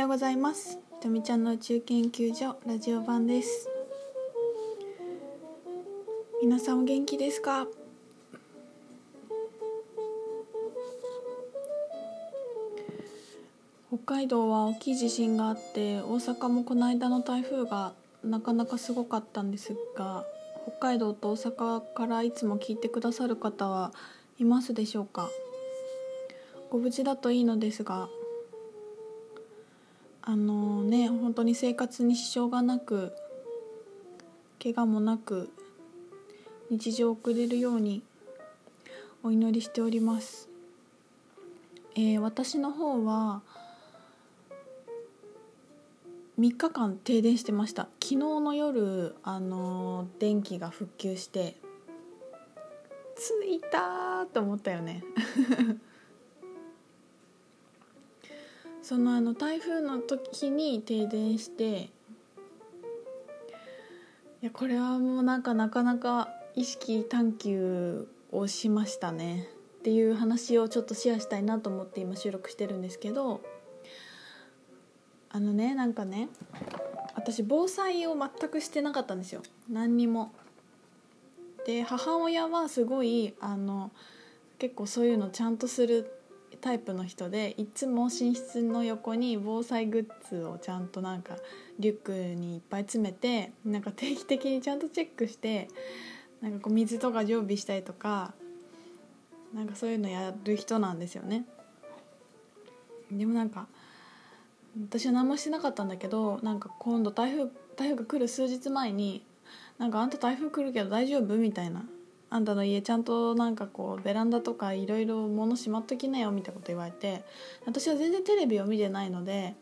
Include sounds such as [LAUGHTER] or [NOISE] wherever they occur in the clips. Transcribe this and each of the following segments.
ようございます。ひとみちゃんの宇宙研究所ラジオ版です。皆さんお元気ですか？北海道は大きい地震があって大阪もこの間の台風がなかなかすごかったんですが北海道と大阪からいつも聞いてくださる方はいますでしょうか？ご無事だといいのですがあのね本当に生活に支障がなく怪我もなく日常を送れるようにお祈りしております、えー、私の方は3日間停電してました。昨日の夜あの電気が復旧して着いたと思ったよね。そのあの台風の時に停電していやこれはもうなんかなかなか意識探求をしましたねっていう話をちょっとシェアしたいなと思って今収録してるんですけどあのねなんかね私防災を全くしてなかったんですよ何にも。で母親はすごいあの結構そういうのちゃんとするタイプの人でいつも寝室の横に防災グッズをちゃんとなんかリュックにいっぱい詰めてなんか定期的にちゃんとチェックしてなんかこう水とか常備したりとかなんかそういうのやる人なんですよね。でもなんか私は何もしてなかったんだけどなんか今度台風台風が来る数日前に「なんかあんた台風来るけど大丈夫?」みたいなあんたの家ちゃんとなんかこうベランダとかいろいろ物しまっときなよみたいなこと言われて私は全然テレビを見てないので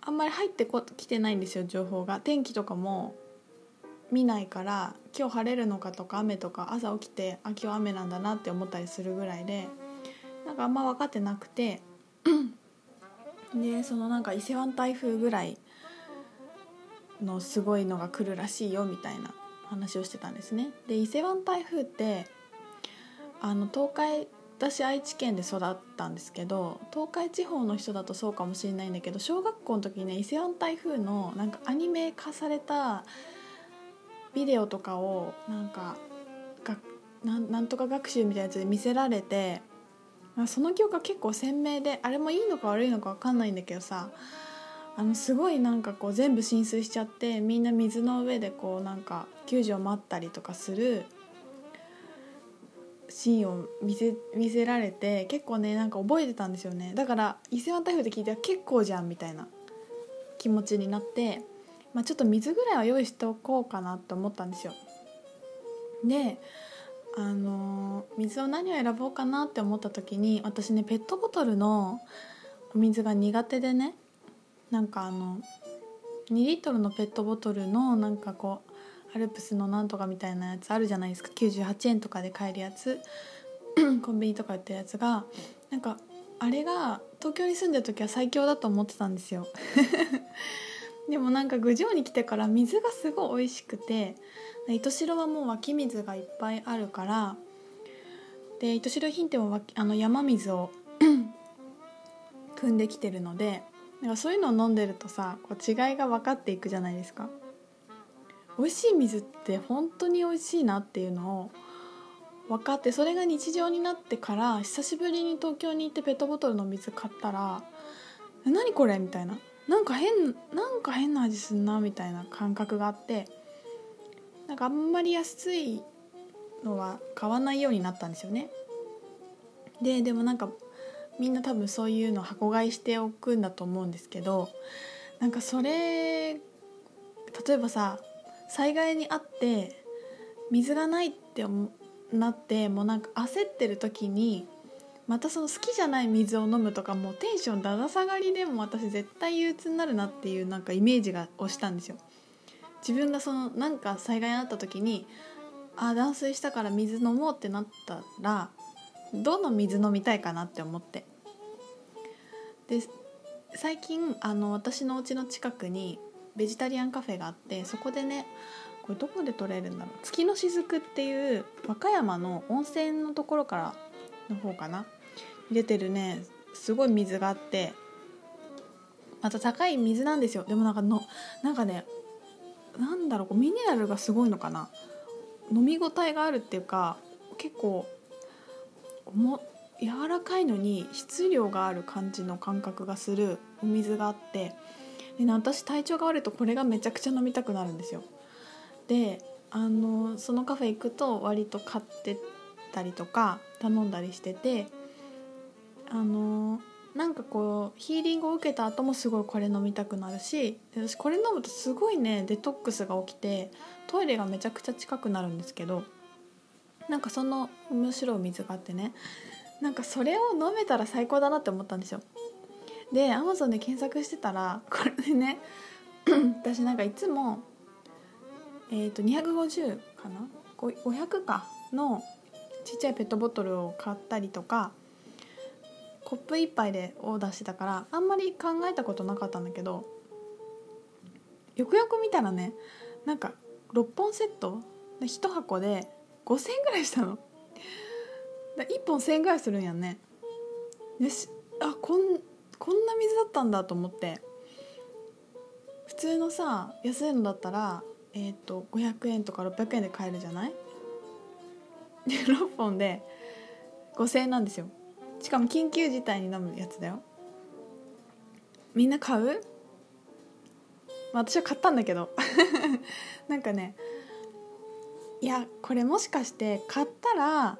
あんまり入ってこきてないんですよ情報が。天気とかも見ないから今日晴れるのかとか雨とか朝起きてあ今日雨なんだなって思ったりするぐらいでなんかあんま分かってなくてでそのなんか伊勢湾台風ぐらいのすごいのが来るらしいよみたいな。話をしてたんですね。で伊勢湾台風ってあの東海私愛知県で育ったんですけど東海地方の人だとそうかもしれないんだけど小学校の時にね伊勢湾台風のなんかアニメ化されたビデオとかをなんかがなんとか学習みたいなやつで見せられてその記憶が結構鮮明であれもいいのか悪いのか分かんないんだけどさあのすごいなんかこう全部浸水しちゃってみんな水の上でこうなんか救助を待ったりとかするシーンを見せ見せられて結構ねなんか覚えてたんですよね。だから伊勢湾台風で聞いて結構じゃんみたいな気持ちになって、まあ、ちょっと水ぐらいは用意しておこうかなと思ったんですよ。であの水を何を選ぼうかなって思った時に私ねペットボトルのお水が苦手でねなんかあの2リットルのペットボトルのなんかこうアルプスのなんとかみたいなやつあるじゃないですか。98円とかで買えるやつ。[CLEARS THROAT] コンビニとか売ってるやつが。なんかあれが東京に住んでる時は最強だと思ってたんですよ。[LAUGHS] でもなんか郡上に来てから水がすごい美味しくて糸代はもう湧き水がいっぱいあるからで糸代品店はあの山水を [CLEARS THROAT] 汲んできてるのでなんかそういうのを飲んでるとさこう違いが分かっていくじゃないですか。美味しい水って本当に美味しいなっていうのを分かってそれが日常になってから久しぶりに東京に行ってペットボトルの水買ったら「何これ?」みたいな。なんか変なんか変な味すんなみたいな感覚があってなんかあんまり安いのは買わないようになったんですよね。ででもなんかみんな多分そういうの箱買いしておくんだと思うんですけどなんかそれ例えばさ災害にあって水がないってなってもうなんか焦ってる時にまたその好きじゃない水を飲むとかもうテンションだだ下がりでも私絶対憂鬱になるなっていうなんかイメージがをしたんですよ。自分がそのなんか災害にあった時にあ断水したから水飲もうってなったらどの水飲みたいかなって思ってで最近あの私のお家の近くにベジタリアンカフェがあってそこでねこれどこで取れるんだろう。月の雫っていう和歌山の温泉のところからの方かな。出てるねすごい水があってまた高い水なんですよ。でもなんかのなんかねなんだろうミネラルがすごいのかな。飲み応えがあるっていうか結構も柔らかいのに質量がある感じの感覚がするお水があってで、ね、私体調が悪いとこれがめちゃくちゃ飲みたくなるんですよ。であのそのカフェ行くと割と買ってたりとか頼んだりしててあのなんかこうヒーリングを受けた後もすごいこれ飲みたくなるし私これ飲むとすごいねデトックスが起きてトイレがめちゃくちゃ近くなるんですけどなんかその面白い水があってねなんかそれを飲めたら最高だなって思ったんですよ。でアマゾンで検索してたらこれでね [COUGHS] 私なんかいつもえっ、ー、と250かな？500か？のちっちゃいペットボトルを買ったりとかコップ1杯でオーダーしてたからあんまり考えたことなかったんだけどよくよく見たらねなんか6本セット？1箱で5,000円ぐらいしたの。1本1,000円ぐらいするんやんね。よし。あこんこんな水だったんだと思って。普通のさ安いのだったらえっ、ー、と500円とか600円で買えるじゃない？で6本で5,000円なんですよ。しかも緊急事態に飲むやつだよ。みんな買う、まあ、私は買ったんだけど。[LAUGHS] なんかねいやこれもしかして買ったら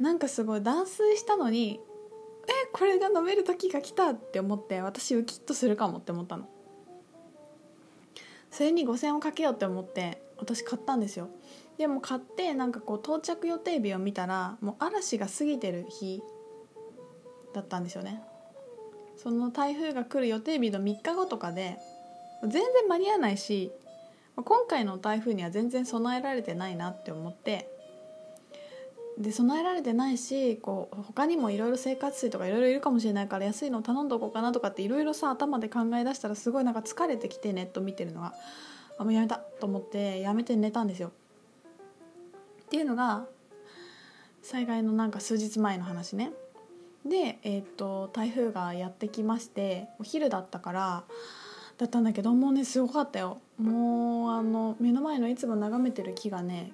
なんかすごい断水したのにえこれが飲める時が来たって思って私ウキッとするかもって思ったの。それに5,000円をかけようって思って私買ったんですよ。でも買ってなんかこう到着予定日を見たらもう嵐が過ぎてる日だったんですよね。その台風が来る予定日の3日後とかで全然間に合わないし今回の台風には全然備えられてないなって思ってで備えられてないしこう他にもいろいろ生活水とかいろいろいるかもしれないから安いの頼んどこうかなとかっていろいろさ頭で考え出したらすごいなんか疲れてきてネット見てるのがあもうやめたと思ってやめて寝たんですよ。っていうのが災害のなんか数日前の話ね。で、えーと、台風がやってきましてお昼だったからだったんだけどもうねすごかったよもうあの目の前のいつも眺めてる木がね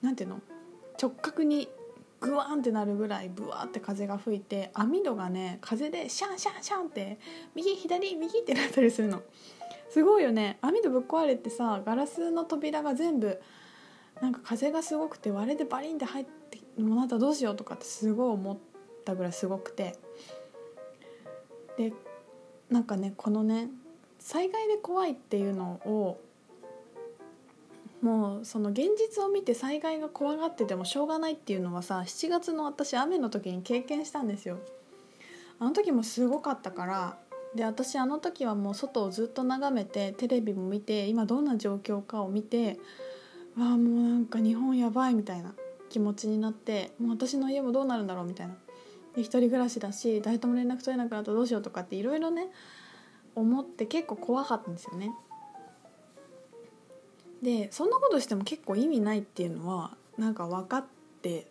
なんていうの？直角にグワンってなるぐらいブワーって風が吹いて網戸がね風でシャンシャンシャンって右左右ってなったりするの。すごいよね。網戸ぶっ壊れてさガラスの扉が全部なんか風がすごくて割れてバリンって入ってもうなったらどうしようとかってすごい思ったぐらいすごくて。でなんかねこのね災害で怖いっていうのをもうその現実を見て災害が怖がっててもしょうがないっていうのはさ7月の私雨の時に経験したんですよ。あの時もすごかったからで私あの時はもう外をずっと眺めてテレビも見て今どんな状況かを見てわあもうなんか日本やばいみたいな気持ちになってもう私の家もどうなるんだろうみたいな。で一人暮らしだし誰とも連絡取れなくなったらどうしようとかっていろいろね思って結構怖かったんですよね。でそんなことしても結構意味ないっていうのはなんか分かって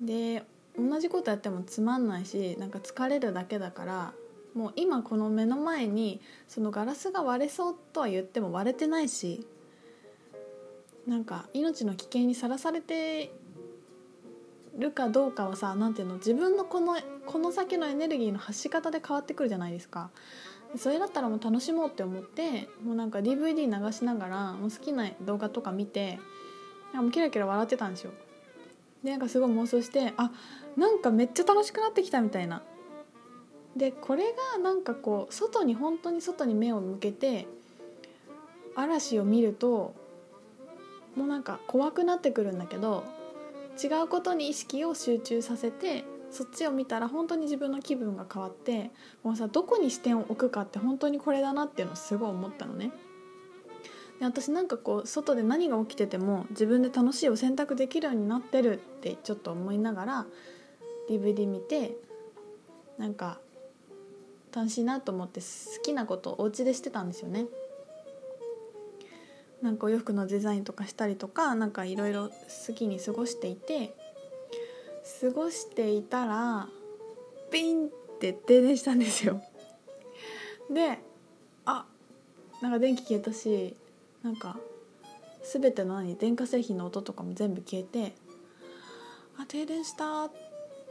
で同じことやってもつまんないしなんか疲れるだけだからもう今この目の前にそのガラスが割れそうとは言っても割れてないしなんか命の危険にさらされてるかどうかはさ何ていうの自分のこのこの先のエネルギーの発し方で変わってくるじゃないですか。それだったらもう楽しもうって思ってもうなんか DVD 流しながらもう好きな動画とか見てもうキラキラ笑ってたんですよ。でなんかすごい妄想してあなんかめっちゃ楽しくなってきたみたいな。でこれがなんかこう外に本当に外に目を向けて嵐を見るともうなんか怖くなってくるんだけど違うことに意識を集中させてそっちを見たら本当に自分の気分が変わってもうさどこに視点を置くかって本当にこれだなっていうのをすごい思ったのね。で私なんかこう外で何が起きてても自分で楽しいを選択できるようになってるってちょっと思いながら DVD 見てなんか楽しいなと思って好きなことをお家でしてたんですよね。なんかお洋服のデザインとかしたりとかなんかいろいろ好きに過ごしていて過ごしていたらピンって停電したんですよ。であなんか電気消えたしなんか全ての何電化製品の音とかも全部消えてあ停電したっ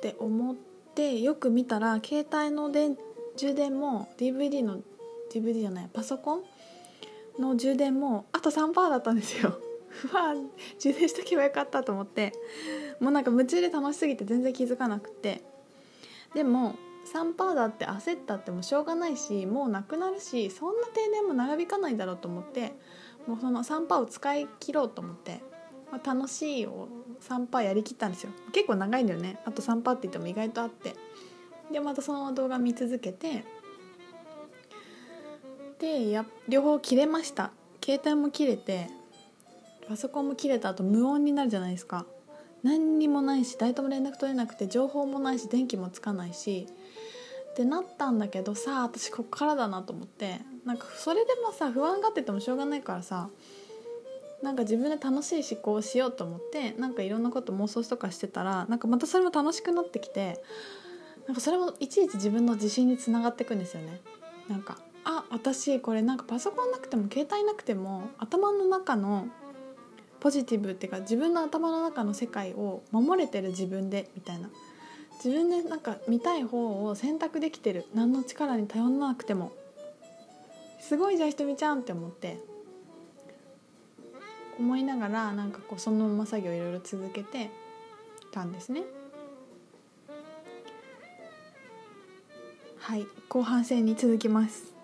て思ってよく見たら携帯の電充電も DVD の DVD じゃないパソコンの充電もあと3%だったんですよ。う [LAUGHS] わ充電しとけばよかったと思って。もうなんか夢中で楽しすぎて全然気づかなくて。でも3%だって焦ったってもしょうがないしもうなくなるしそんな停電も長引かないだろうと思ってもうその3%を使い切ろうと思って、まあ、楽しいを3%やりきったんですよ。結構長いんだよね。あと3%って言っても意外とあって。でまたその動画見続けて。でや両方切れました。携帯も切れて。パソコンも切れた後無音になるじゃないですか。何にもないし誰とも連絡取れなくて情報もないし電気もつかないし。ってなったんだけどさあ私こっからだなと思って。なんかそれでもさ不安がっててもしょうがないからさなんか自分で楽しい思考をしようと思ってなんかいろんなこと妄想とかしてたらなんかまたそれも楽しくなってきてなんかそれもいちいち自分の自信につながっていくんですよね。なんかあ私これなんかパソコンなくても携帯なくても頭の中のポジティブっていうか自分の頭の中の世界を守れてる自分でみたいな。自分でなんか見たい方を選択できてる。何の力に頼らなくても。すごいじゃあひとみちゃんって思って。思いながらなんかこうそのまま作業いろいろ続けてたんですね。はい。後半戦に続きます。